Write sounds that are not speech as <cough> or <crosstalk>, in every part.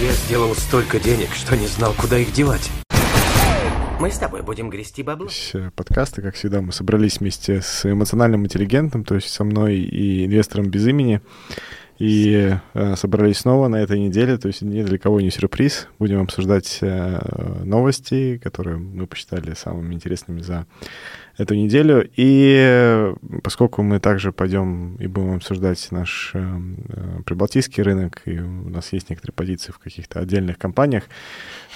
Я сделал столько денег, что не знал, куда их девать. Мы с тобой будем грести бабло. Э, подкасты, как всегда, мы собрались вместе с эмоциональным интеллигентом, то есть со мной и инвестором без имени. И э, собрались снова на этой неделе, то есть ни для кого не сюрприз. Будем обсуждать э, новости, которые мы посчитали самыми интересными за эту неделю. И э, поскольку мы также пойдем и будем обсуждать наш э, э, прибалтийский рынок, и у нас есть некоторые позиции в каких-то отдельных компаниях,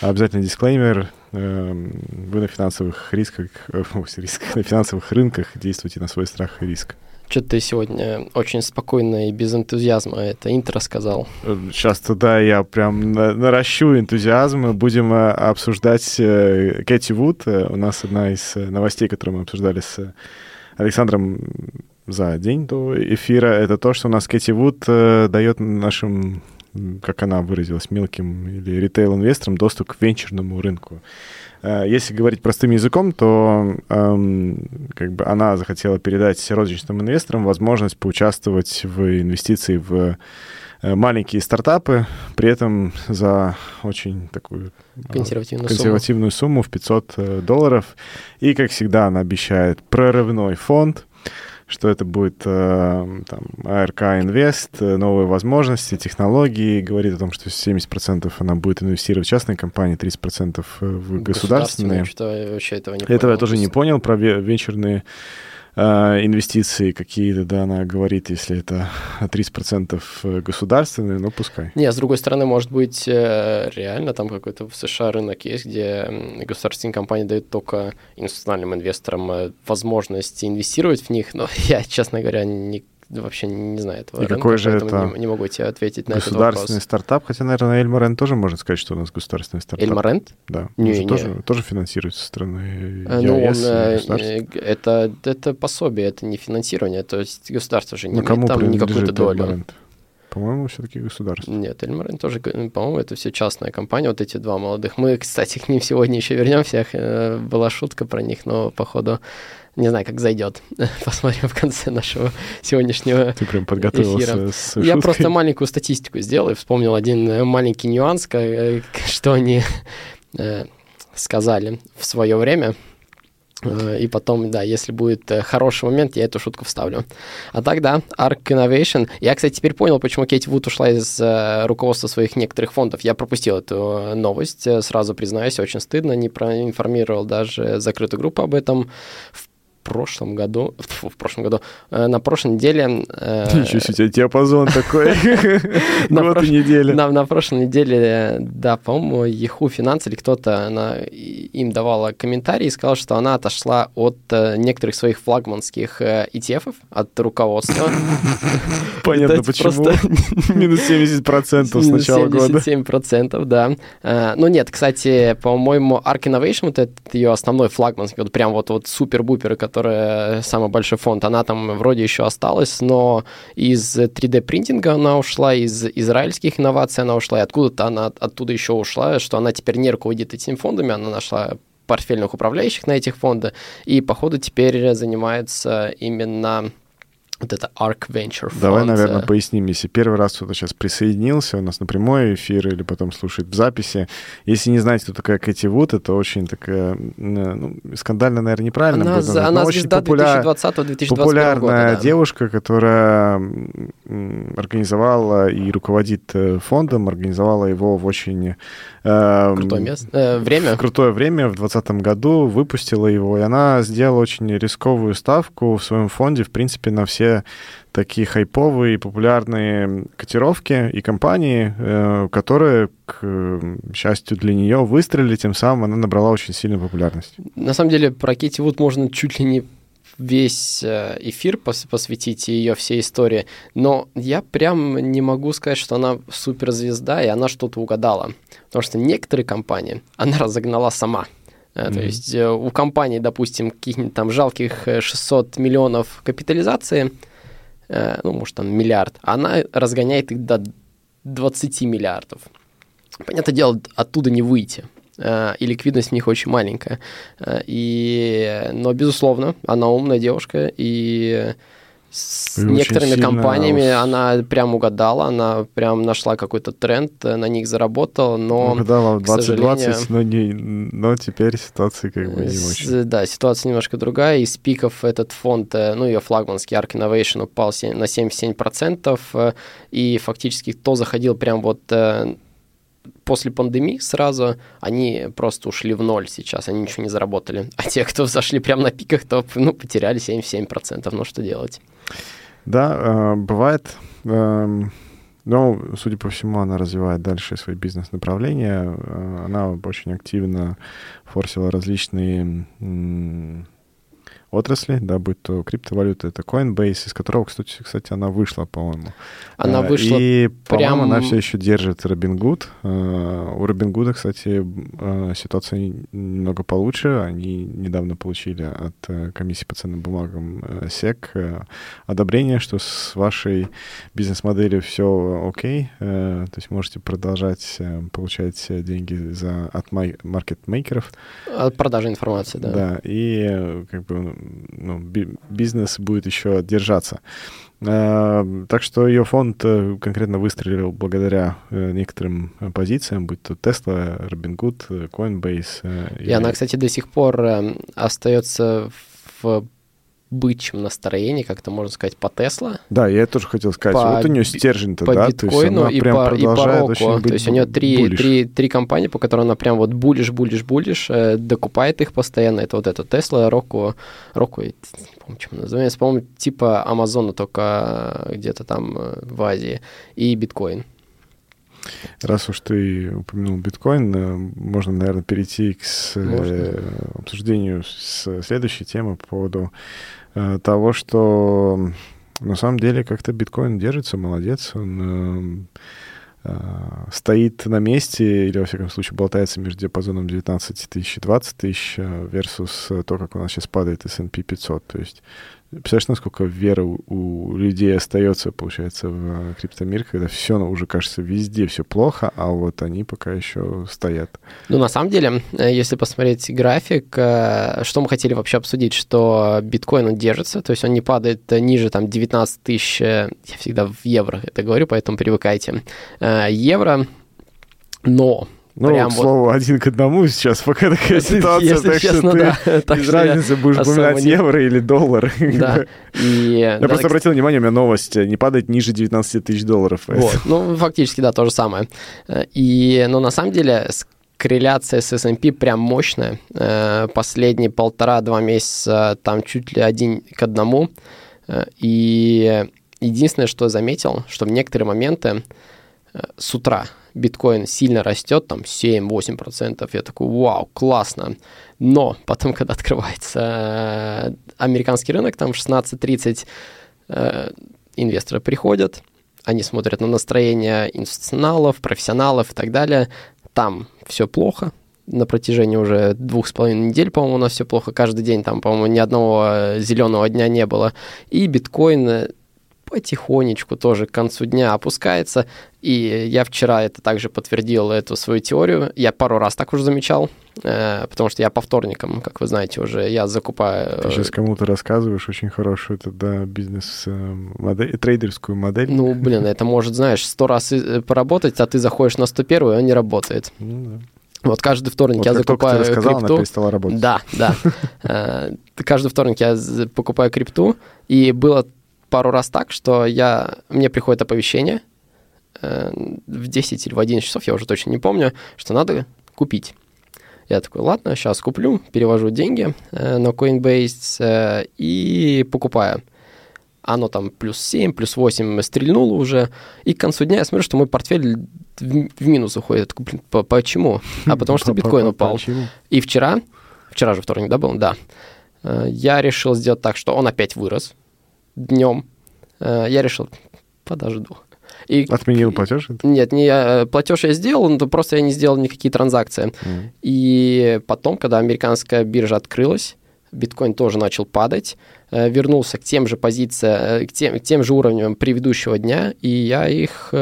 обязательно дисклеймер. Вы на финансовых рисках, э, <laughs> рисках, на финансовых рынках действуйте на свой страх и риск. Что-то ты сегодня очень спокойно и без энтузиазма это интро сказал. Сейчас туда я прям наращу энтузиазм. Мы будем э, обсуждать э, Кэти Вуд. Э, у нас одна из новостей, которую мы обсуждали с Александром за день до эфира, это то, что у нас Кэти Вуд дает нашим, как она выразилась, мелким или ритейл-инвесторам доступ к венчурному рынку. Э, если говорить простым языком, то эм, как бы она захотела передать розничным инвесторам возможность поучаствовать в инвестиции в э, маленькие стартапы, при этом за очень такую э, консервативную, консервативную сумму. сумму в 500 долларов. И, как всегда, она обещает прорывной фонд, что это будет э, там, АРК Инвест, э, новые возможности, технологии, говорит о том, что 70% она будет инвестировать в частные компании, 30% в государственные. Что вообще этого не этого понял. я тоже не понял про венчурные Э, инвестиции какие-то, да, она говорит, если это 30% э, государственные, ну, пускай. Не, с другой стороны, может быть, э, реально там какой-то в США рынок есть, где государственные компании дают только институциональным инвесторам возможность инвестировать в них, но <laughs> я, честно говоря, не вообще не знаю этого И рынка, какой же это не, не могу тебе ответить на этот вопрос. Государственный стартап, хотя, наверное, Эльмарент тоже можно сказать, что у нас государственный стартап. Эльмарент? Да. Не, не. Тоже, тоже финансируется со стороны ЕС ну, он, э, это, это пособие, это не финансирование, то есть государство же не Но имеет там никакую-то долю. Эльмарент? По-моему, все-таки государство. Нет, Эльмарен тоже, по-моему, это все частная компания, вот эти два молодых. Мы, кстати, к ним сегодня еще вернемся. Э, была шутка про них, но, походу, не знаю, как зайдет. <laughs> Посмотрим в конце нашего сегодняшнего Ты прям подготовился эфира. с шуткой. Я просто маленькую статистику сделал и вспомнил один э, маленький нюанс, э, <laughs> что они э, сказали в свое время. И потом, да, если будет хороший момент, я эту шутку вставлю. А так, да, Arc Innovation. Я, кстати, теперь понял, почему Кейти Вуд ушла из руководства своих некоторых фондов. Я пропустил эту новость, сразу признаюсь, очень стыдно, не проинформировал даже закрытую группу об этом. В прошлом году, <laughs> фу, в прошлом году, э, на прошлой неделе... Э, Ничего себе, у тебя диапазон такой, <laughs> <laughs> год и неделя. На прошлой неделе, да, по-моему, Яху Финанс или кто-то им давала комментарий и сказала, что она отошла от э, некоторых своих флагманских ETF от руководства. Понятно, почему. Минус 70% с начала года. 77%, да. Ну нет, кстати, по-моему, Arc Innovation, вот этот ее основной флагманский, вот прям вот супер-бупер, которая самый большой фонд, она там вроде еще осталась, но из 3D-принтинга она ушла, из израильских инноваций она ушла, и откуда-то она оттуда еще ушла, что она теперь не руководит этими фондами, она нашла портфельных управляющих на этих фондах, и, походу, теперь занимается именно вот это ARC Venture Fund. Давай, наверное, поясним, если первый раз кто-то сейчас присоединился у нас на прямой эфир или потом слушает в записи. Если не знаете, кто такая Кэти Вуд, это очень такая, ну, скандально, наверное, неправильно она, будет назвать, она звезда популяр... 2020-2021 Популярная года, да. девушка, которая организовала и руководит э, фондом, организовала его в очень... Э, крутое место, э, время. Крутое время в 2020 году, выпустила его, и она сделала очень рисковую ставку в своем фонде, в принципе, на все такие хайповые, популярные котировки и компании, э, которые, к счастью для нее, выстрелили, тем самым она набрала очень сильную популярность. На самом деле про Кити Вуд можно чуть ли не весь э, эфир посвятить ее всей истории, но я прям не могу сказать, что она суперзвезда, и она что-то угадала. Потому что некоторые компании она разогнала сама. Mm-hmm. То есть у компании, допустим, каких-нибудь там жалких 600 миллионов капитализации, ну, может, там миллиард, она разгоняет их до 20 миллиардов. Понятное дело, оттуда не выйти. И ликвидность в них очень маленькая. И, но, безусловно, она умная девушка, и с и некоторыми компаниями она прям угадала, она прям нашла какой-то тренд, на них заработала, но... Угадала в 2020, но, не, но теперь ситуация как бы не очень. Да, ситуация немножко другая. Из пиков этот фонд, э, ну, ее флагманский Arc Innovation упал на 77%, э, и фактически кто заходил прям вот э, после пандемии сразу, они просто ушли в ноль сейчас, они ничего не заработали. А те, кто зашли прямо на пиках, то ну, потеряли 77%. Ну, что делать? Да, э, бывает. Э, но, судя по всему, она развивает дальше свои бизнес-направления. Э, она очень активно форсила различные отрасли, да, будь то криптовалюта, это Coinbase, из которого, кстати, кстати она вышла, по-моему. Она э, вышла И, прям... по-моему, она все еще держит Robinhood. Э, у Robinhood, кстати, э, ситуация немного получше. Они недавно получили от комиссии по ценным бумагам SEC одобрение, что с вашей бизнес-моделью все окей, то есть можете продолжать получать деньги за, от маркетмейкеров. От продажи информации, да. Да, и как бы ну, бизнес будет еще держаться. Э, так что ее фонд э, конкретно выстрелил благодаря э, некоторым позициям, будь то Tesla, Robinhood, Coinbase. И, и она, кстати, до сих пор остается в бычьем настроении, как-то можно сказать, по Тесла. Да, я тоже хотел сказать. По, вот у нее стержень-то, по да? биткоину и, по, и по року. То есть у нее три, три, три компании, по которым она прям вот булишь, булишь, булишь, э, докупает их постоянно. Это вот это Тесла, Року, Року, не помню, чем называется, по-моему, типа Амазона, только где-то там э, в Азии, и биткоин. Раз уж ты упомянул биткоин, э, можно, наверное, перейти к с, э, обсуждению с следующей темы по поводу Э, того, что на самом деле как-то биткоин держится, молодец, он э, э, стоит на месте или, во всяком случае, болтается между диапазоном 19 тысяч и 20 тысяч versus то, как у нас сейчас падает S&P 500. То есть Представляешь, насколько вера у, людей остается, получается, в криптомир, когда все ну, уже кажется везде все плохо, а вот они пока еще стоят. Ну, на самом деле, э, если посмотреть график, э, что мы хотели вообще обсудить, что биткоин он держится, то есть он не падает ниже там 19 тысяч, э, я всегда в евро это говорю, поэтому привыкайте, евро, но ну, Прям к слову, вот... один к одному сейчас пока такая <laughs> ситуация, Если так честно, что да. ты <laughs> так без разницы будешь упоминать не... евро или доллар. Да. <laughs> И, Я да, просто обратил внимание, у меня новость, не падает ниже 19 тысяч долларов. Вот. Ну, фактически, да, то же самое. И, но на самом деле корреляция с S&P прям мощная. Э, последние полтора-два месяца там чуть ли один к одному. Э, и единственное, что заметил, что в некоторые моменты э, с утра биткоин сильно растет, там 7-8%, я такой, вау, классно. Но потом, когда открывается э, американский рынок, там 16-30 э, инвесторы приходят, они смотрят на настроение институционалов, профессионалов и так далее. Там все плохо, на протяжении уже двух с половиной недель, по-моему, у нас все плохо. Каждый день там, по-моему, ни одного э, зеленого дня не было. И биткоин потихонечку тоже к концу дня опускается. И я вчера это также подтвердил, эту свою теорию. Я пару раз так уже замечал, э, потому что я по вторникам, как вы знаете, уже я закупаю... Ты сейчас кому-то рассказываешь очень хорошую это, да, бизнес-модель, трейдерскую модель. Ну, блин, это может, знаешь, сто раз э, поработать, а ты заходишь на 101 и он не работает. Ну, да. Вот каждый вторник вот я закупаю ты рассказал, крипту. Она перестала работать. Да, да. <laughs> Э, каждый вторник я покупаю крипту, и было пару раз так, что я, мне приходит оповещение э, в 10 или в 11 часов, я уже точно не помню, что надо купить. Я такой, ладно, сейчас куплю, перевожу деньги э, на Coinbase э, и покупаю. Оно там плюс 7, плюс 8 стрельнуло уже. И к концу дня я смотрю, что мой портфель в, в минус уходит. Блин, по почему? <laughs> А потому что биткоин упал. И вчера, вчера же вторник, да, был? Да. Э, я решил сделать так, что он опять вырос днем, э, я решил, подожду. И, Отменил платеж? Нет, не э, платеж я сделал, но просто я не сделал никакие транзакции. Mm. И потом, когда американская биржа открылась, биткоин тоже начал падать, э, вернулся к тем же позициям, к тем, к тем же уровням предыдущего дня, и я их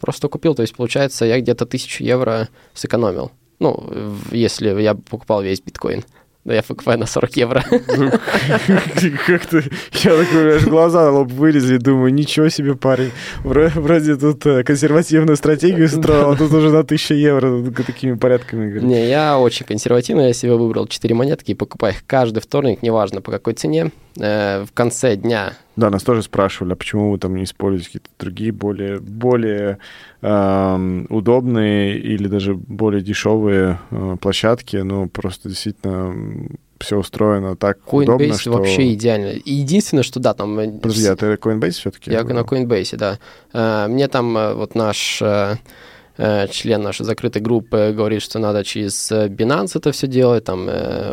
просто купил. То есть, получается, я где-то тысячу евро сэкономил. Ну, если я покупал весь биткоин. Да я ФКФ на 40 евро. <laughs> Как-то, я такой, аж глаза на лоб вылезли, думаю, ничего себе, парень. Вроде тут э, консервативную стратегию строил, а тут уже на 1000 евро такими порядками. Не, я очень консервативно, я себе выбрал 4 монетки и покупаю их каждый вторник, неважно по какой цене, э, в конце дня. Да, нас тоже спрашивали, а почему вы там не используете какие-то другие, более, более э, удобные или даже более дешевые э, площадки, ну, просто действительно все устроено так Coinbase удобно, что... вообще идеально. единственное, что да, там... Э, Подожди, а ты Coinbase все-таки? Я на Coinbase, да. Э, мне там вот наш член нашей закрытой группы говорит, что надо через Binance это все делать, там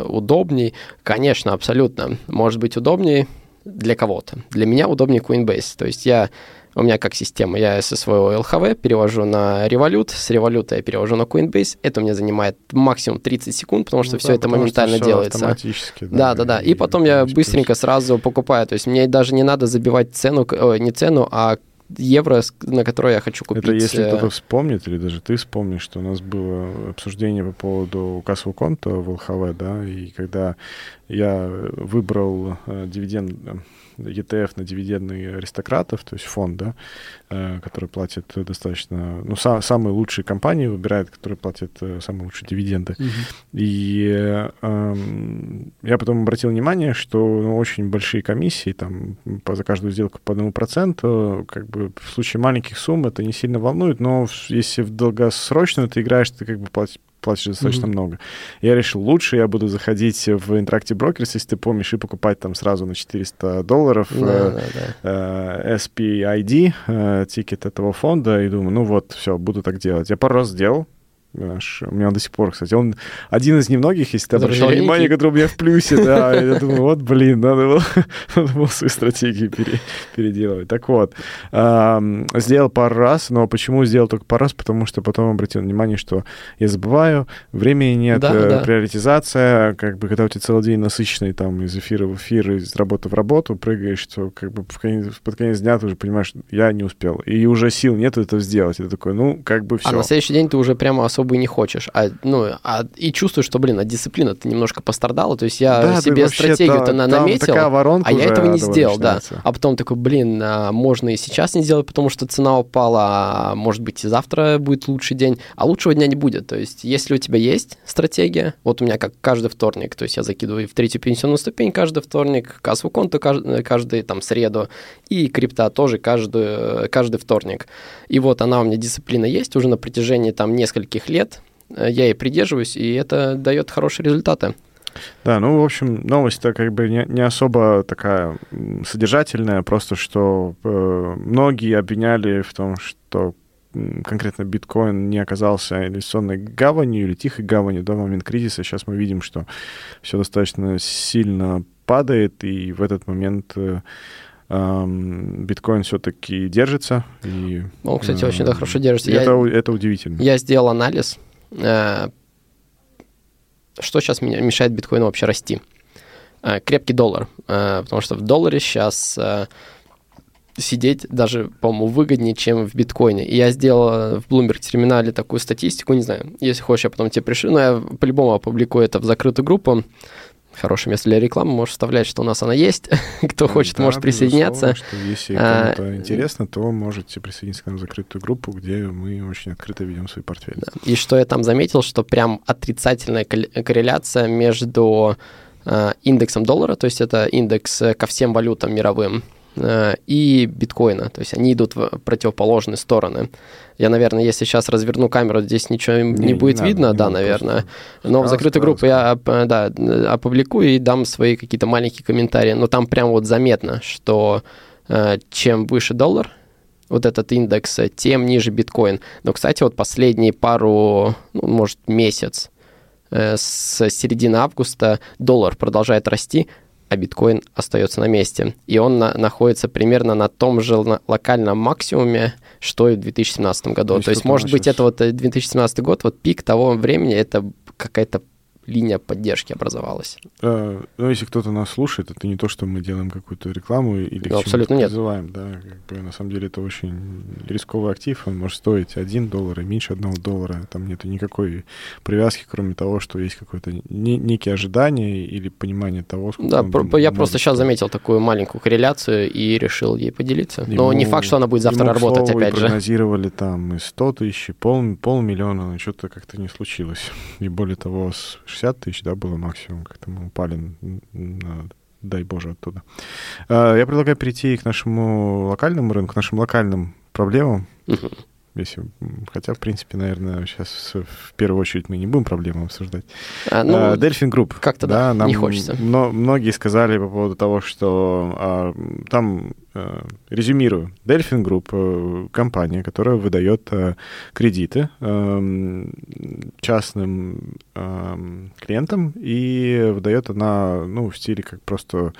удобней. Конечно, абсолютно. Может быть удобнее для кого-то. Для меня удобнее Coinbase. То есть я у меня как система, я со своего LHV перевожу на Revolut, с Revolut я перевожу на Coinbase, это у меня занимает максимум 30 секунд, потому что ну, все да, это моментально все делается. Автоматически, да, да, да. И, и потом я быстренько сразу покупаю, то есть мне даже не надо забивать цену, о, не цену, а евро, на которое я хочу купить. Это если э, кто-то вспомнит, или даже ты вспомнишь, что у нас было обсуждение по поводу кассового конта в ЛХВ, да, и когда я выбрал э, дивиденд ETF на дивидендные аристократов, то есть фонд, да, э, который платит достаточно, ну, са, самые лучшие компании выбирает, которые платят э, самые лучшие дивиденды. Mm-hmm. И э, я потом обратил внимание, что ну, очень большие комиссии, там, по, за каждую сделку по одному проценту, как бы в случае маленьких сумм это не сильно волнует, но если в долгосрочную ты играешь, ты как бы платишь платишь достаточно mm-hmm. много. Я решил, лучше я буду заходить в Interactive Brokers, если ты помнишь, и покупать там сразу на 400 долларов да, э, да, да. Э, SPID, э, тикет этого фонда, и думаю, ну вот, все, буду так делать. Я пару раз сделал, Наш, у меня до сих пор, кстати, он один из немногих, если ты обращал внимание, который у меня в плюсе, да, я думаю, вот, блин, надо было, <laughs> надо было свою стратегию пере, переделывать. Так вот, э, сделал пару раз, но почему сделал только пару раз? Потому что потом обратил внимание, что я забываю, времени нет, да, э, да. приоритизация, как бы, когда у тебя целый день насыщенный, там, из эфира в эфир, из работы в работу, прыгаешь, что, как бы, под конец дня ты уже понимаешь, я не успел, и уже сил нет это сделать. Это такой, ну, как бы все. А на следующий день ты уже прямо особо и не хочешь, а, ну, а, и чувствуешь, что, блин, от дисциплины ты немножко пострадала, то есть я да, себе стратегию-то на, наметил, а я этого не сделал, да. А потом такой, блин, а, можно и сейчас не сделать, потому что цена упала, а может быть и завтра будет лучший день, а лучшего дня не будет, то есть если у тебя есть стратегия, вот у меня как каждый вторник, то есть я закидываю в третью пенсионную ступень каждый вторник, кассовую конту каждый, каждый там среду, и крипта тоже каждый, каждый вторник. И вот она у меня дисциплина есть уже на протяжении там нескольких лет, Э, я ей придерживаюсь, и это дает хорошие результаты. Да, ну, в общем, новость-то как бы не, не особо такая содержательная, просто что э, многие обвиняли в том, что конкретно биткоин не оказался инвестиционной гаванью или тихой гаванью до момента кризиса. Сейчас мы видим, что все достаточно сильно падает, и в этот момент э, биткоин все-таки держится. И, Он, кстати, очень да, хорошо держится. Я, это, это удивительно. Я сделал анализ Э, что сейчас мешает биткоину вообще расти? Э, крепкий доллар, э, потому что в долларе сейчас сидеть даже, по-моему, выгоднее, чем в биткоине. И я сделал в Bloomberg терминале такую статистику, не знаю, если хочешь, я потом тебе пришлю, но я по-любому опубликую это в закрытую группу хорошее место для рекламы, можешь вставлять, что у нас она есть. <laughs> Кто хочет, да, может присоединяться. Что если а, кому-то а, интересно, то можете присоединиться к нам в закрытую группу, где мы очень открыто ведем свой портфель. Да. И что я там заметил, что прям отрицательная корреляция между э, индексом доллара, то есть это индекс ко всем валютам мировым, Э, и биткоина. То есть они идут в противоположные стороны. Я, наверное, если сейчас разверну камеру, здесь ничего не, не будет не видно, надо, да, не наверное. Но в закрытой группе я да, опубликую и дам свои какие-то маленькие комментарии. Но там прям вот заметно, что э, чем выше доллар, вот этот индекс, тем ниже биткоин. Но, кстати, вот последние пару, ну, может, месяц, э, с середины августа доллар продолжает расти, а биткоин остается на месте. И он на, находится примерно на том же локальном максимуме, что и в 2017 году. Есть, То есть может быть, это вот 2017 год, вот пик того времени, это какая-то линия поддержки образовалась. Э, ну, если кто-то нас слушает, это не то, что мы делаем какую-то рекламу или ну, абсолютно нет. призываем, да, как бы, на самом деле это очень рисковый актив, он может стоить 1 доллар и меньше 1 доллара, там нету никакой привязки, кроме того, что есть какое-то не, некие ожидания или понимание того, сколько Да, про- я просто сейчас заметил такую маленькую корреляцию и решил ей поделиться. Ему, Но не факт, что она будет завтра работать, слову, опять же. прогнозировали там и 100 тысяч, и пол, полмиллиона, но что-то как-то не случилось. <laughs> И более того, с 60 тысяч, да, было максимум, как-то мы упали на дай боже, оттуда. А, я предлагаю перейти к нашему локальному рынку, к нашим локальным проблемам. Uh-huh. Если, хотя, в принципе, наверное, сейчас в первую очередь мы не будем проблемы обсуждать. А, ну, а, Delphin Group. Как-то да, да нам не хочется. Но, многие сказали по поводу того, что а, там Э, резюмирую. Group э, — компания, которая выдает э, кредиты эм, частным эм, клиентам, и выдает она, ну, в стиле как просто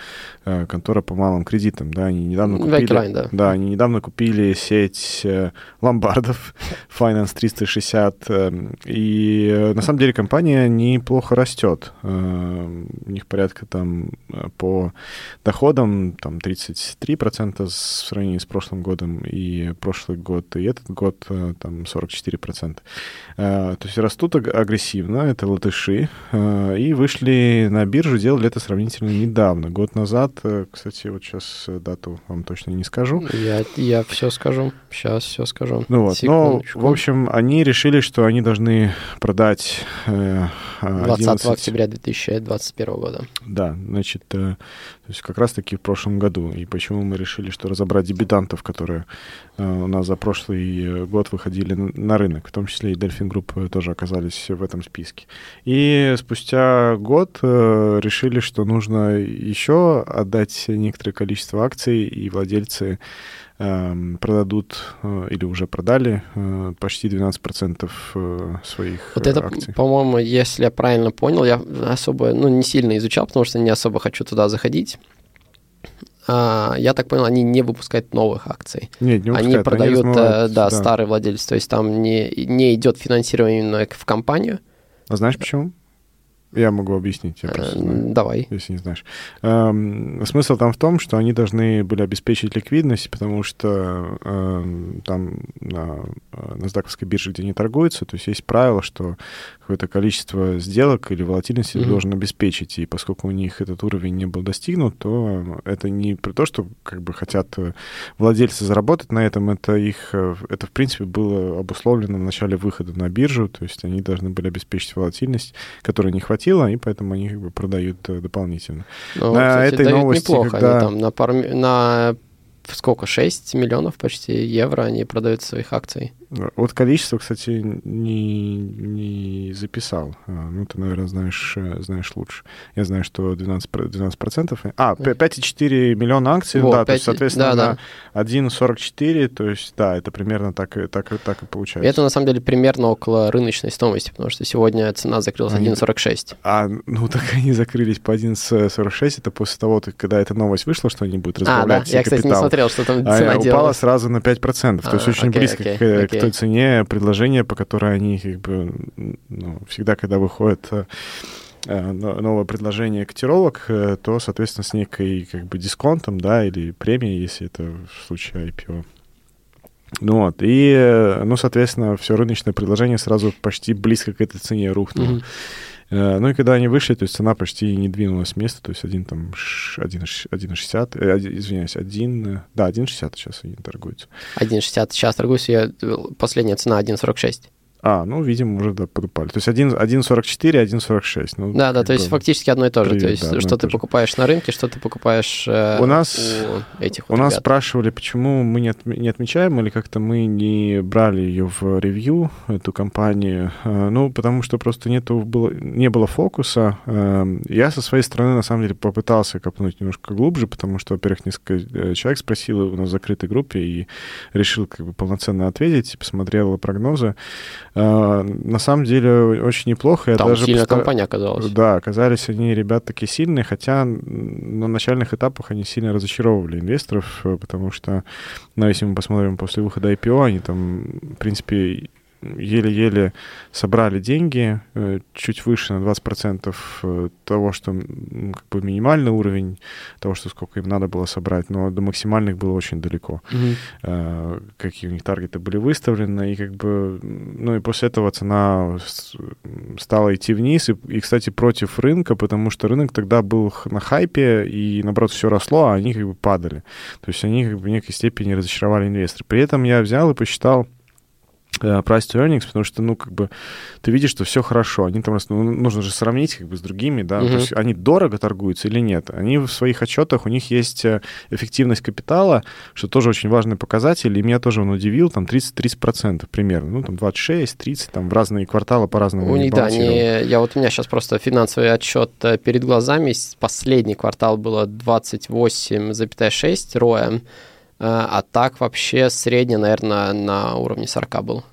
контора по малым кредитам, да, они недавно купили... Line, да. да, они недавно купили сеть ломбардов Finance 360, эм, и на самом деле компания неплохо растет. У них порядка там по доходам там 33% 40% в сравнении с прошлым годом, и прошлый год, и этот год э, там 44%. Э, то есть растут агрессивно, это латыши, э, и вышли на биржу, делали это сравнительно недавно. Год назад, кстати, вот сейчас дату вам точно не скажу. Я, я все скажу, сейчас все скажу. Ну вот, но, в общем, они решили, что они должны продать 11... 20 октября 2021 года. Да, значит, то есть как раз-таки в прошлом году. И почему мы решили что разобрать дебютантов, которые э, у нас за прошлый э, год выходили на рынок, в том числе и Delphin Group э, тоже оказались в этом списке. И спустя год решили, что нужно еще отдать некоторое количество акций, и владельцы эм, продадут или уже продали почти 12% своих вот это, акций. по-моему, если я правильно понял, я особо, ну, не сильно изучал, потому что не особо хочу туда заходить. А, я так понял, они не выпускают новых акций. Нет, не выпускают. Они продают, они измывают, да, да, старый владелец. То есть там не, не идет финансирование именно в компанию. А знаешь почему? Я могу объяснить, я просто знаю, Давай. Если не знаешь. Эм, смысл там в том, что они должны были обеспечить ликвидность, потому что эм, там на э, NASDAQ бирже, где они торгуются, то есть есть правило, что какое-то количество сделок или волатильности mm-hmm. должен обеспечить, и поскольку у них этот уровень не был достигнут, то это не про то, что как бы хотят э, владельцы заработать на этом, это их, э, это в принципе было обусловлено в начале выхода на биржу, то есть они должны были обеспечить волатильность, которой не хватает хватило, и поэтому они как бы продают э, дополнительно. Ну, на кстати, этой новости, неплохо. когда... Они там на, пару, на сколько, 6 миллионов почти евро они продают своих акций. Вот количество, кстати, не, не записал. А, ну, ты, наверное, знаешь, э, знаешь лучше. Я знаю, что 12%. 12% а, 5,4 миллиона акций, вот, да, 5, то есть, соответственно, да, да. 1,44, то есть, да, это примерно так, так, так и получается. Это, на самом деле, примерно около рыночной стоимости, потому что сегодня цена закрылась они... 1,46. А, ну, так <laughs> они закрылись по 1,46, это после того, когда эта новость вышла, что они будут разбавлять а, да. Я, кстати, не смотрел, что там цена а, упала сразу на 5%, а, то есть очень окей, близко окей, к, окей той цене предложение, по которой они как бы ну, всегда, когда выходит э, э, новое предложение котировок, э, то, соответственно, с некой как бы дисконтом, да, или премией, если это в случае IPO. Ну вот, и, ну, соответственно, все рыночное предложение сразу почти близко к этой цене рухнуло. Mm-hmm. Ну и когда они вышли, то есть цена почти не двинулась с места, то есть один там 1,60, э, извиняюсь, 1, да, 1,60 сейчас они торгуются. 1,60 сейчас торгуются, я, последняя цена 1,46. А, ну, видимо, уже да, подупали. То есть 1,44, 1,46. Ну, да, да, то есть фактически одно и то же. Привет, то есть да, что ты покупаешь на рынке, что ты покупаешь э, у, нас, у этих У вот нас ребят. спрашивали, почему мы не, от, не отмечаем или как-то мы не брали ее в ревью, эту компанию. Э, ну, потому что просто нету, было, не было фокуса. Э, я со своей стороны, на самом деле, попытался копнуть немножко глубже, потому что, во-первых, несколько э, человек спросил у нас в закрытой группе и решил как бы полноценно ответить, посмотрел прогнозы. А, на самом деле очень неплохо. Там даже сильная постар... компания оказалась. Да, оказались они ребят такие сильные, хотя на начальных этапах они сильно разочаровывали инвесторов, э, потому что, ну, если мы посмотрим после выхода IPO, они там, в принципе, еле-еле собрали деньги, э, чуть выше на 20% э, того, что как бы минимальный уровень, того, что сколько им надо было собрать, но до максимальных было очень далеко. Mm-hmm. Какие у них таргеты были выставлены, и как бы, ну и после этого цена стала идти вниз, и, и кстати, против рынка, потому что рынок тогда был на хайпе, и, наоборот, все росло, а они как бы падали. То есть они как бы в некой степени разочаровали инвесторы. При этом я взял и посчитал, price to earnings, потому что, ну, как бы, ты видишь, что все хорошо. Они там, ну, нужно же сравнить как бы с другими, да, uh-huh. то есть они дорого торгуются или нет. Они в своих отчетах, у них есть э, эффективность капитала, что тоже очень важный показатель, и меня тоже он удивил, там 30-30% примерно, ну, там 26-30, там в разные кварталы по-разному. У них, да, они, я вот у меня сейчас просто финансовый отчет э, перед глазами, последний квартал было 28,6 роя, Э, а так вообще средний, наверное, на уровне 40 был.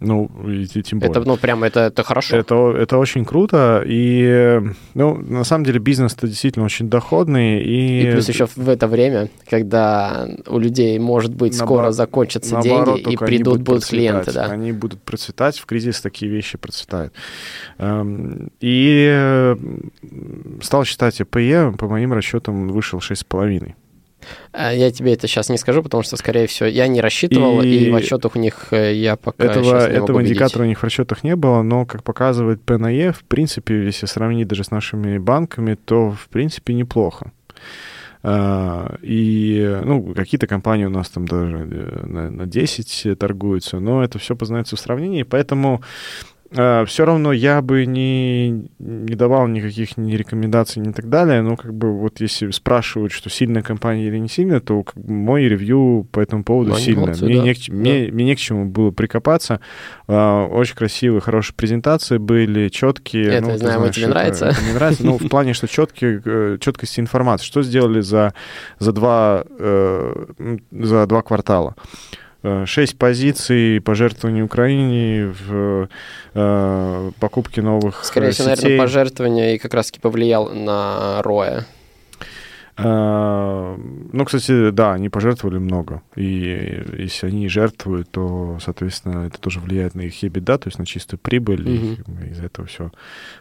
Ну, и, тем более. Это, ну, прям это, это хорошо. Это, это очень круто, и, ну, на самом деле бизнес-то действительно очень доходный. И... и плюс еще в это время, когда у людей, может быть, Наоборот, скоро закончатся деньги, и придут, будут, будут клиенты, да. Они будут процветать, в кризис такие вещи процветают. Эм, и стал считать ЭПЕ, по моим расчетам, вышел 6,5. А, я тебе это сейчас не скажу, потому что, скорее всего, я не рассчитывал, и, и в расчетах у них э, я пока этого, не Этого индикатора у них в расчетах не было, но, как показывает ПНЕ, в принципе, если сравнить даже с нашими банками, то, в принципе, неплохо. Uh, и, ну, какие-то компании у нас там даже э, на, на 10 торгуются, но это все познается в сравнении, поэтому Э, все равно я бы не, не давал никаких ни рекомендаций, ни так далее, но как бы вот если спрашивают, что сильная компания или не сильная, то как бы, мой ревью по этому поводу ну, сильный. Молодцы, мне, да. не к, да. мне, мне не к чему было прикопаться. Uh, очень красивые, хорошие презентации были, четкие. Это, ну, знаю, знаешь, тебе это, нравится. Это мне нравится, ну, в плане, что четкие, э, четкости информации. Что сделали за, за, два, э, за два квартала? Э, шесть позиций пожертвований Украине в э, покупке новых Скорее всего, наверное, пожертвование и как раз-таки повлиял на Роя. А, ну, кстати, да, они пожертвовали много. И если они жертвуют, то, соответственно, это тоже влияет на их EBITDA, то есть на чистую прибыль, mm-hmm. и из-за этого все,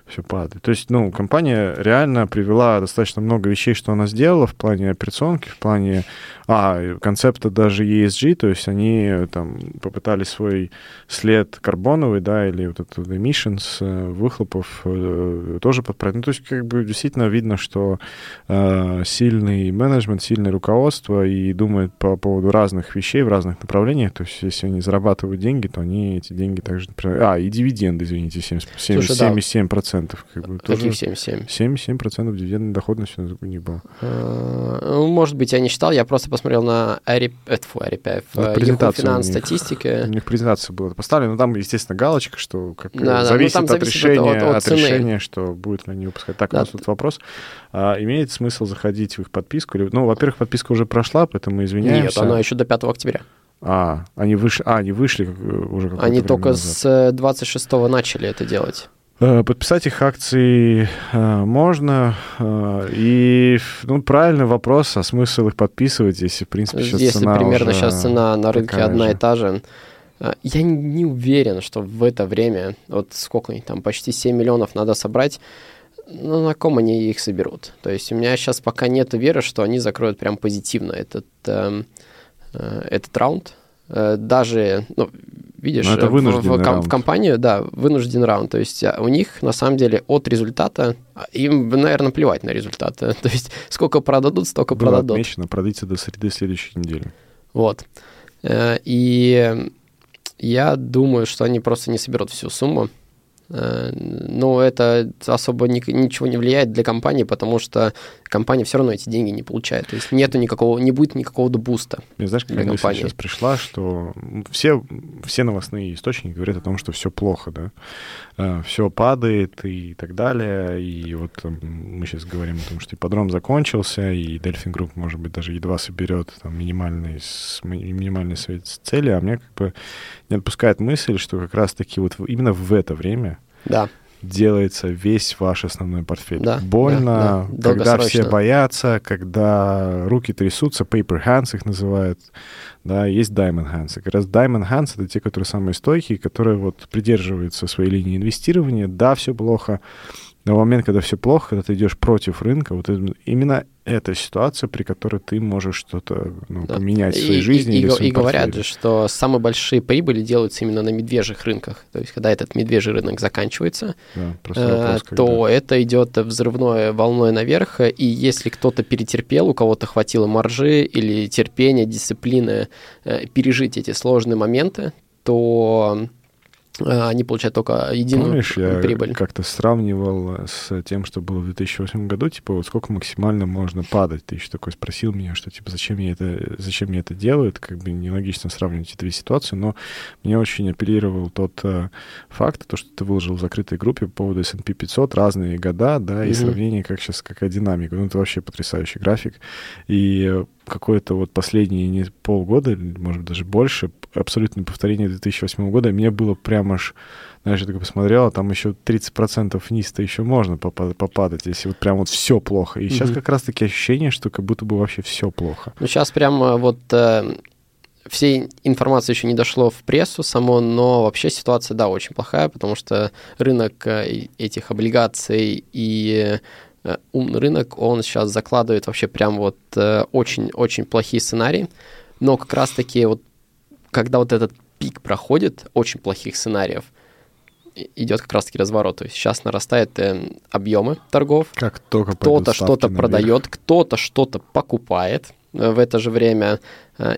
все падает. То есть, ну, компания реально привела достаточно много вещей, что она сделала в плане операционки, в плане а, концепта даже ESG, то есть они там попытались свой след карбоновый, да, или вот этот emissions, э, выхлопов э, тоже подправить. Ну, то есть, как бы действительно видно, что э, сильный менеджмент, сильное руководство и думает по поводу разных вещей в разных направлениях. То есть, если они зарабатывают деньги, то они эти деньги также... А, и дивиденды, извините, 70, 70, Слушай, 77%. Да. Как бы, тоже Каких 77? 77% дивидендной доходности у них было. Ну, может быть, я не считал, я просто посмотрел на Ари... Фу, Арипев, ну, финанс статистики. У них презентация была поставлена, но там, естественно, галочка, что как, да, ну, зависит, да, от, зависит решения, от, от, от решения, что будет ли они выпускать. Так, да. у нас тут вопрос. А, имеет смысл заходить в их подписку? Ну, во-первых, подписка уже прошла, поэтому извиняемся. Нет, она еще до 5 октября. А, они вышли, а, они вышли уже Они только назад. с 26 начали это делать. Э, подписать их акции э, можно. Э, и, ну, правильный вопрос, а смысл их подписывать, если, в принципе, сейчас если цена примерно уже сейчас цена на рынке одна же. и та же. Я не уверен, что в это время, вот сколько там, почти 7 миллионов надо собрать, ну, на ком они их соберут? То есть у меня сейчас пока нет веры, что они закроют прям позитивно этот, э, этот раунд. Даже, ну, видишь, это в, в, в, в компанию, да, вынужденный раунд. То есть а, у них, на самом деле, от результата, им, наверное, плевать на результаты. <laughs> То есть сколько продадут, столько Было продадут. отмечено, продайте до среды следующей недели. Вот. Э, и я думаю, что они просто не соберут всю сумму. Э, но это особо ни, ничего не влияет для компании, потому что компания все равно эти деньги не получает. То есть нету никакого, не будет никакого буста. Мне знаешь, какая мысль сейчас пришла, что все, все новостные источники говорят о том, что все плохо, да, э, все падает и так далее. И вот мы сейчас говорим о том, что ипподром закончился, и Delphin Group, может быть, даже едва соберет там, минимальные, минимальные свои цели, а мне как бы не отпускает мысль, что как раз-таки вот именно в это время да. делается весь ваш основной портфель. Да, Больно, да, да. когда все боятся, когда руки трясутся, paper hands их называют, да, есть diamond hands. И как раз diamond hands — это те, которые самые стойкие, которые вот придерживаются своей линии инвестирования. Да, все плохо, но в момент, когда все плохо, когда ты идешь против рынка, вот именно эта ситуация, при которой ты можешь что-то ну, да. поменять в своей и, жизни. И, или и, и говорят же, что самые большие прибыли делаются именно на медвежьих рынках. То есть, когда этот медвежий рынок заканчивается, да, вопрос, э, то когда... это идет взрывной волной наверх. И если кто-то перетерпел, у кого-то хватило маржи или терпения, дисциплины э, пережить эти сложные моменты, то Э, они получают только единую Помнишь, прибыль. я как-то сравнивал с тем, что было в 2008 году, типа, вот сколько максимально можно падать. Ты еще такой спросил меня, что, типа, зачем мне это, зачем мне это делают, как бы нелогично сравнивать эти две ситуации, но мне очень апеллировал тот э, факт, то, что ты выложил в закрытой группе по поводу S&P 500, разные года, да, и mm-hmm. сравнение, как сейчас, какая динамика. Ну, это вообще потрясающий график. И какое-то вот последние полгода, может быть, даже больше, абсолютное повторение 2008 года, мне было прям аж, знаешь, я такой посмотрел, а там еще 30% вниз-то еще можно попадать, если вот прям вот все плохо. И сейчас как раз-таки ощущение, что как будто бы вообще все плохо. Ну, сейчас прям вот э, всей информации еще не дошло в прессу само, но вообще ситуация, да, очень плохая, потому что рынок э, этих облигаций и Э, умный рынок, он сейчас закладывает вообще прям вот очень-очень э, плохие сценарии, но как раз-таки вот когда вот этот пик проходит очень плохих сценариев, идет как раз-таки разворот. То есть сейчас нарастают э, объемы торгов. Как только кто-то что-то продает, кто-то что-то покупает э, в это же время.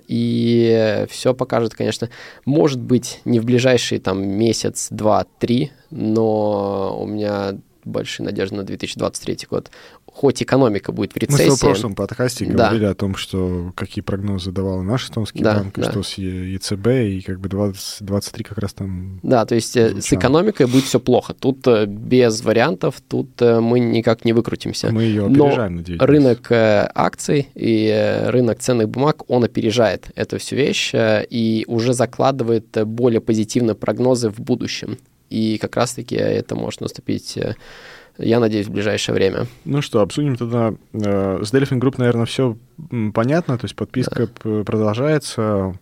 И все покажет, конечно, может быть, не в ближайшие там месяц, два, три, но у меня большие надежды на 2023 год. Хоть экономика будет в рецессии... Мы в прошлом подкасте да. говорили о том, что какие прогнозы давал наш эстонский да, банк, да. что с ЕЦБ, и как бы 2023 как раз там... Да, то есть звучало. Э, с экономикой будет все плохо. Тут э, без вариантов, тут э, мы никак не выкрутимся. Мы ее опережаем, надеюсь. рынок акций и рынок ценных бумаг, он опережает эту всю вещь и уже закладывает более позитивные прогнозы в будущем. И как раз-таки это может наступить я надеюсь, в ближайшее время. Ну что, обсудим тогда. Э, с Delphin Group, наверное, все понятно, то есть подписка да. продолжается.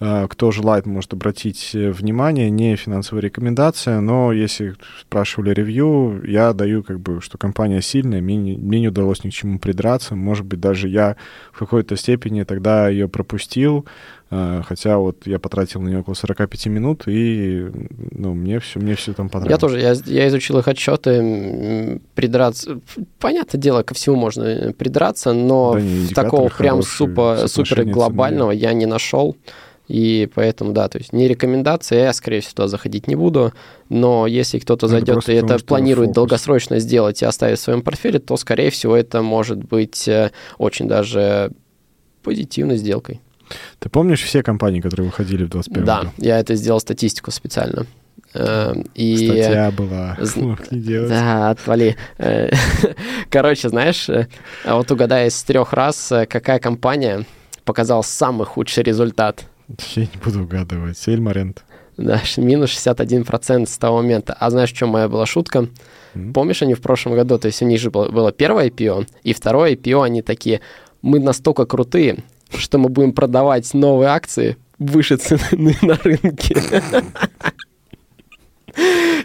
Э, кто желает, может обратить внимание, не финансовая рекомендация, но если спрашивали ревью, я даю как бы, что компания сильная, мне, мне не удалось ни к чему придраться, может быть, даже я в какой-то степени тогда ее пропустил, э, хотя вот я потратил на нее около 45 минут, и ну, мне все, мне все там понравилось. Я тоже, я, я изучил их отчеты, придраться, понятное дело, ко всему можно придраться, но да, такого прям супер, супер глобального я не нашел. И поэтому, да, то есть не рекомендация, я, скорее всего, туда заходить не буду. Но если кто-то ну, зайдет и это планирует фокус. долгосрочно сделать и оставить в своем портфеле, то, скорее всего, это может быть э, очень даже позитивной сделкой. Ты помнишь все компании, которые выходили в 2021 Да, году? я это сделал статистику специально. Эм, и... Статья была. <laughs> Мог не делать. Да, отвали. Э, <laughs> короче, знаешь, э, а вот угадай из трех раз, э, какая компания показала самый худший результат? <laughs> Я не буду угадывать. Сельмарент. Да, минус 61% с того момента. А знаешь, в чем моя была шутка? Mm-hmm. Помнишь, они в прошлом году, то есть у них же было, было первое IPO, и второе IPO, они такие, мы настолько крутые, что мы будем продавать новые акции выше цены <laughs> на рынке.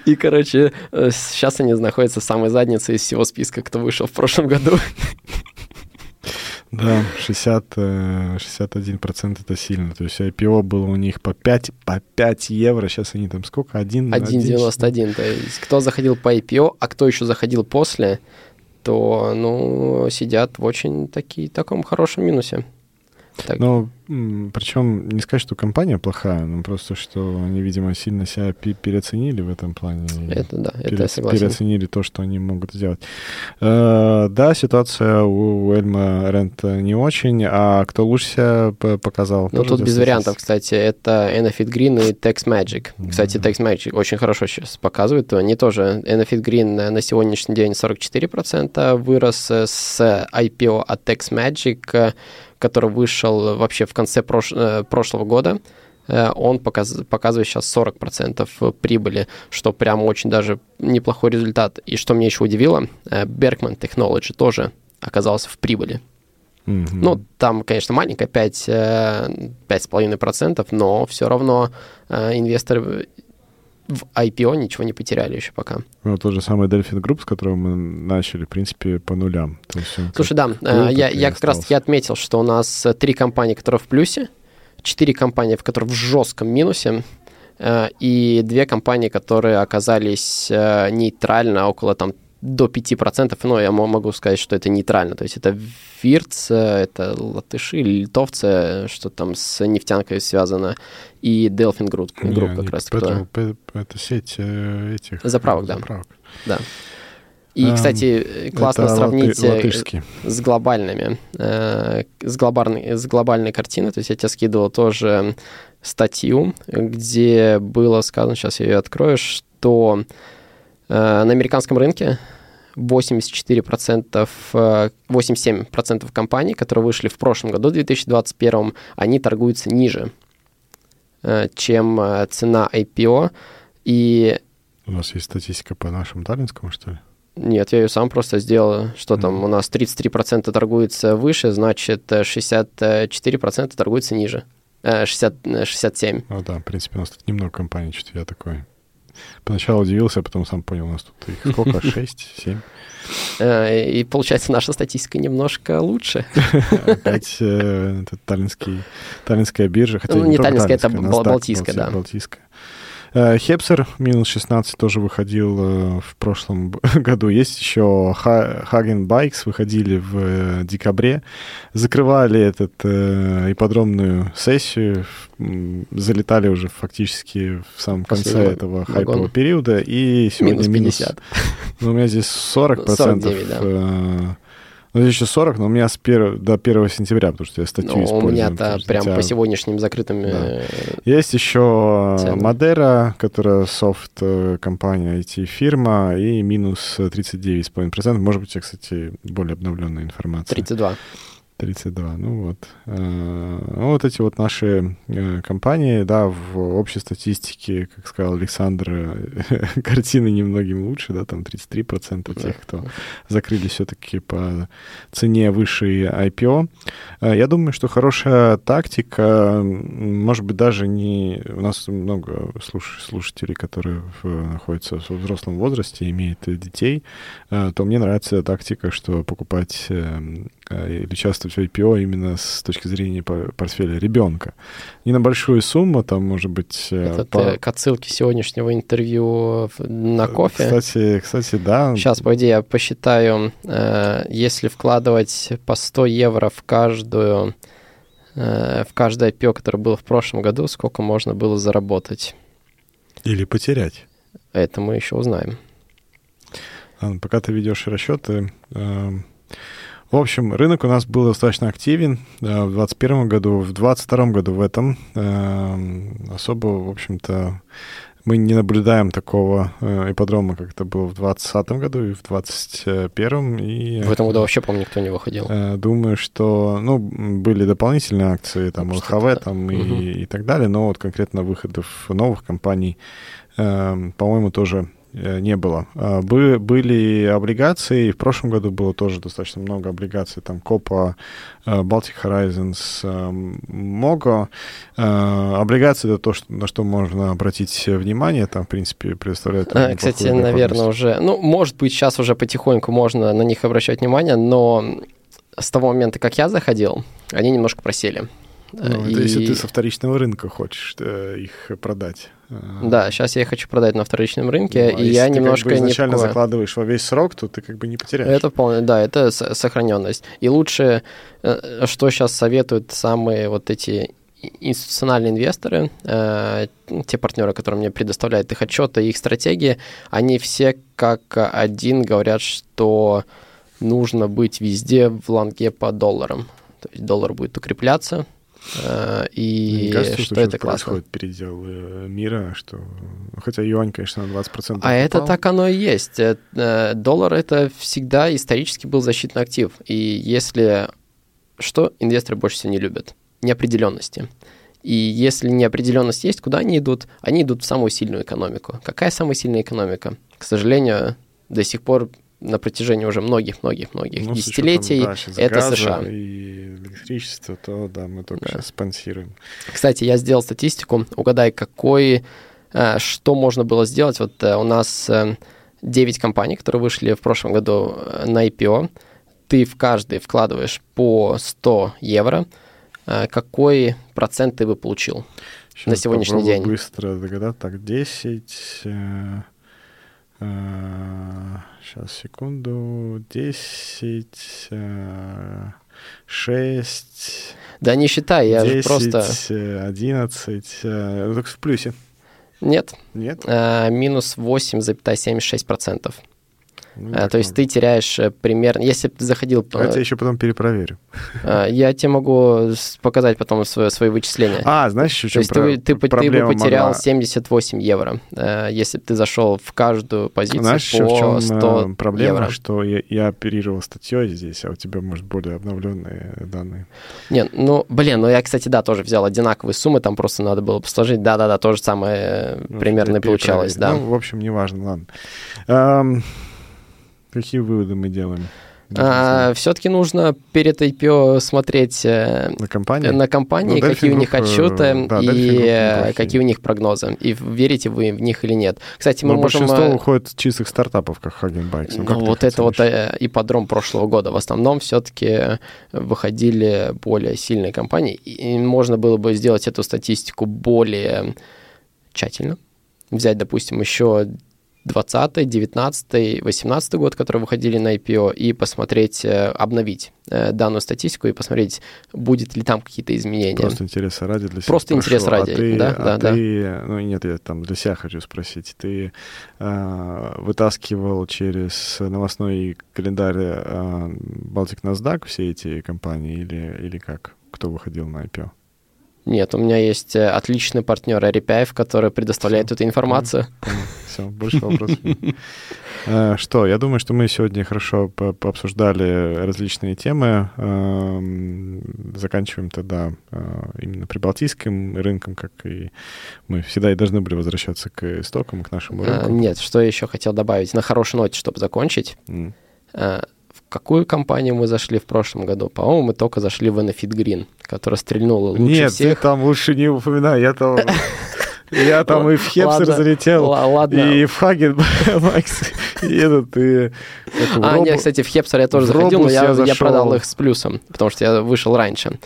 И, короче, сейчас они находятся в самой заднице из всего списка, кто вышел в прошлом году. Да, 60, 61% это сильно. То есть IPO было у них по 5, по 5 евро, сейчас они там сколько? 1? 1,91. То есть кто заходил по IPO, а кто еще заходил после, то, ну, сидят в очень таки, таком хорошем минусе. Так. Ну, причем не сказать, что компания плохая, но просто, что они, видимо, сильно себя переоценили в этом плане. Это да, это я согласен. Переоценили то, что они могут сделать. Э, да, ситуация у Эльма Рента не очень, а кто лучше себя показал? Ну, тут без вариантов, кстати, это Enofit Green и Tex Magic. Кстати, Tex Magic очень хорошо сейчас показывает. Они тоже, Enofit Green на сегодняшний день 44% вырос с IPO от Tex Magic который вышел вообще в конце прош... Э, прошлого года, э, он показ, показывает сейчас 40% прибыли, что прям очень даже неплохой результат. И что мне еще удивило, э, Berkman Technology тоже оказался в прибыли. Mm-hmm. Ну, там, конечно, маленькая, 5, 5,5%, но все равно инвесторы в IPO ничего не потеряли еще пока. Ну, тот же самый Delphin Group, с которого мы начали, в принципе, по нулям. То есть Слушай, да, круто, я, я как раз-таки отметил, что у нас э, три компании, которые в плюсе, четыре компании, в которых в жестком минусе, э, и две компании, которые оказались э, нейтрально около там до 5%, но я могу сказать, что это нейтрально. То есть это вирцы, это латыши, литовцы, что там с нефтянкой связано, и Delphin Group, Group как раз. Это, кто... это сеть э, этих... Заправок, да. Заправок. Да. И, кстати, классно сравнить э, латышские. с глобальными, э, с, глобальной, с глобальной картиной. То есть я тебе скидывал тоже статью, где было сказано, сейчас я ее открою, что Э, на американском рынке 84%, 87% э, компаний, которые вышли в прошлом году, 2021, они торгуются ниже, э, чем цена IPO. И... У нас есть статистика по нашему таллинскому, что ли? Нет, я ее сам просто сделал. Что mm-hmm. там, у нас 33% торгуется выше, значит 64% торгуется ниже. 60, 67. Ну да, в принципе, у нас тут немного компаний, что-то я такой Поначалу удивился, а потом сам понял, у нас тут их сколько? <laughs> Шесть, семь? Э, и получается, наша статистика немножко лучше. <laughs> Опять э, таллинский, таллинская биржа. Хотя ну, не, не таллинская, это Балтийская, да. Балтийская. Э, Хепсер минус 16 тоже выходил э, в прошлом <laughs> году. Есть еще Хаген Байкс выходили в э, декабре. Закрывали этот ипподромную сессию, залетали уже фактически в самом конце Последний этого вагон. хайпового периода. И сегодня минус... 50. Минус, <laughs> ну, у меня здесь 40%. 49, <laughs> да ну, здесь еще 40, но у меня с 1, до 1 сентября, потому что я статью ну, использую. У меня-то прям по сегодняшним закрытым... Да. Э, Есть еще ценам. Мадера, которая софт-компания, IT-фирма, и минус 39,5%. Может быть, я, кстати, более обновленная информация. 32. 32, ну вот. Э, ну, вот эти вот наши э, компании, да, в общей статистике, как сказал Александр, <laughs> картины немногим лучше, да, там 33% тех, кто закрыли все-таки по цене выше IPO. Э, я думаю, что хорошая тактика, может быть, даже не... У нас много слуш... слушателей, которые находятся в взрослом возрасте, имеют детей, то мне нравится тактика, что покупать или часто участвовать в IPO именно с точки зрения портфеля ребенка. Не на большую сумму, там, может быть... Э, Это по... ты к отсылке сегодняшнего интервью на э, кофе? Кстати, кстати, да. Сейчас, погоди, я посчитаю. Э, если вкладывать по 100 евро в каждую в каждое IPO, которое было в прошлом году, сколько можно было заработать? Или потерять? Это мы еще узнаем. Пока ты ведешь расчеты, в общем, рынок у нас был достаточно активен в 2021 году, в 2022 году в этом. Эм, особо, в общем-то, мы не наблюдаем такого э, ипподрома, как это было в 2020 году и в 2021. И, в этом году вообще, по-моему, никто не выходил. Э, думаю, что, ну, были дополнительные акции, там, ЛХВ, там, и, угу. и так далее, но вот конкретно выходов новых компаний, эм, по-моему, тоже Э, не было. А, бы, были облигации, в прошлом году было тоже достаточно много облигаций, там Копа, э, Baltic Horizons, э, Мого. Облигации — это то, что, на что можно обратить внимание, там, в принципе, предоставляют... А, кстати, наверное, уже... Ну, может быть, сейчас уже потихоньку можно на них обращать внимание, но с того момента, как я заходил, они немножко просели. Ну, и... это если ты со вторичного рынка хочешь э, их продать. Да, сейчас я их хочу продать на вторичном рынке, ну, а и я немножко как бы изначально не закладываешь во весь срок, то ты как бы не потеряешь. Это вполне, да, это сохраненность. И лучше, э, что сейчас советуют самые вот эти институциональные инвесторы, э, те партнеры, которые мне предоставляют их отчеты, их стратегии, они все как один говорят, что нужно быть везде в лонге по долларам. То есть доллар будет укрепляться, Э, и кажется, что, что это классно. происходит передел э, мира, что... Хотя юань, конечно, на 20% А это так оно и есть. Э, доллар — это всегда исторически был защитный актив. И если... Что инвесторы больше всего не любят? Неопределенности. И если неопределенность есть, куда они идут? Они идут в самую сильную экономику. Какая самая сильная экономика? К сожалению, до сих пор на протяжении уже многих-многих-многих ну, десятилетий учетом, да, это США. И электричество, то да, мы только да. сейчас спонсируем. Кстати, я сделал статистику. Угадай, какой, э, что можно было сделать. Вот э, у нас 9 компаний, которые вышли в прошлом году на IPO. Ты в каждый вкладываешь по 100 евро. Какой процент ты бы получил сейчас на сегодняшний день? быстро догадаться. Так, 10... Сейчас, секунду. 10, 6... Да не считай, я 10, просто... 11, только в плюсе. Нет. Нет? А, минус 8,76%. Ну, а, то есть ты теряешь э, примерно, если ты заходил... А я тебе еще потом перепроверю. Я тебе могу показать потом свои, свои вычисления. А, знаешь, еще То есть про- ты, ты, ты бы потерял могла... 78 евро, если бы ты зашел в каждую позицию знаешь, по в чем 100 проблема, евро. что я, я оперировал статьей здесь, а у тебя, может, более обновленные данные. Нет, ну, блин, ну я, кстати, да, тоже взял одинаковые суммы, там просто надо было посложить. Да-да-да, то же самое ну, примерно получалось, да. Ну, в общем, неважно, ладно. Какие выводы мы делаем? А, все-таки нужно перед IPO смотреть э, на компании, на компании ну, какие у них отчеты да, и э, какие у них прогнозы. И верите вы в них или нет. Кстати, мы Но можем... большинство уходит чистых стартапов, как Hagen Bikes. Ну, ну вот это вот ипподром прошлого года. В основном все-таки выходили более сильные компании. И можно было бы сделать эту статистику более тщательно. Взять, допустим, еще 20, 19, 18 год, которые выходили на IPO, и посмотреть, э, обновить э, данную статистику и посмотреть, будет ли там какие-то изменения. Просто интереса ради для себя. Просто спрошу. интерес ради, а ты, да, а да, ты, да. Ну нет, я там для себя хочу спросить. Ты э, вытаскивал через новостной календарь э, Baltic NASDAQ все эти компании или, или как? Кто выходил на IPO? Нет, у меня есть э, отличный партнер Арипяев, который предоставляет Все. эту информацию. Все, больше вопросов <laughs> э, Что, я думаю, что мы сегодня хорошо пообсуждали различные темы. Эм, заканчиваем тогда э, именно прибалтийским рынком, как и мы всегда и должны были возвращаться к истокам, к нашему рынку. Нет, что еще хотел добавить на хорошей ноте, чтобы закончить какую компанию мы зашли в прошлом году? По-моему, мы только зашли в Enefit Green, которая стрельнула лучше Нет, всех. ты там лучше не упоминай, я там... <laughs> Я там и в Хепсер залетел, и <laughs> в Хаген Макс, и этот, и... А, нет, кстати, в Хепсер я тоже заходил, но я, продал их с плюсом, потому что я вышел раньше.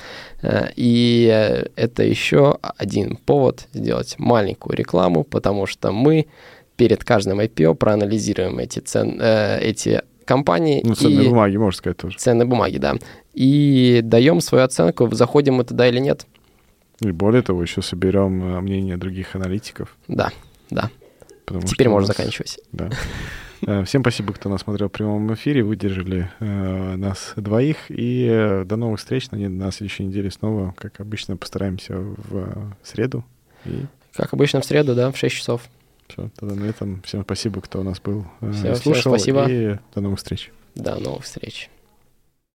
Э, и это еще один повод сделать маленькую рекламу, потому что мы перед каждым IPO проанализируем эти, цен, э, эти компании. Ну, ценные и... бумаги, можно сказать тоже. Ценные бумаги, да. И даем свою оценку, заходим мы туда или нет. И более того, еще соберем э, мнение других аналитиков. Да, да. Потому Теперь можно нас... заканчивать. Да. Э, всем спасибо, кто нас смотрел в прямом эфире, выдержали э, нас двоих. И э, до новых встреч на, на следующей неделе снова, как обычно, постараемся в э, среду. И... Как обычно в среду, да, в 6 часов. Все, тогда на этом всем спасибо, кто у нас был, все, слушал. Всем спасибо. И до новых встреч. До новых встреч.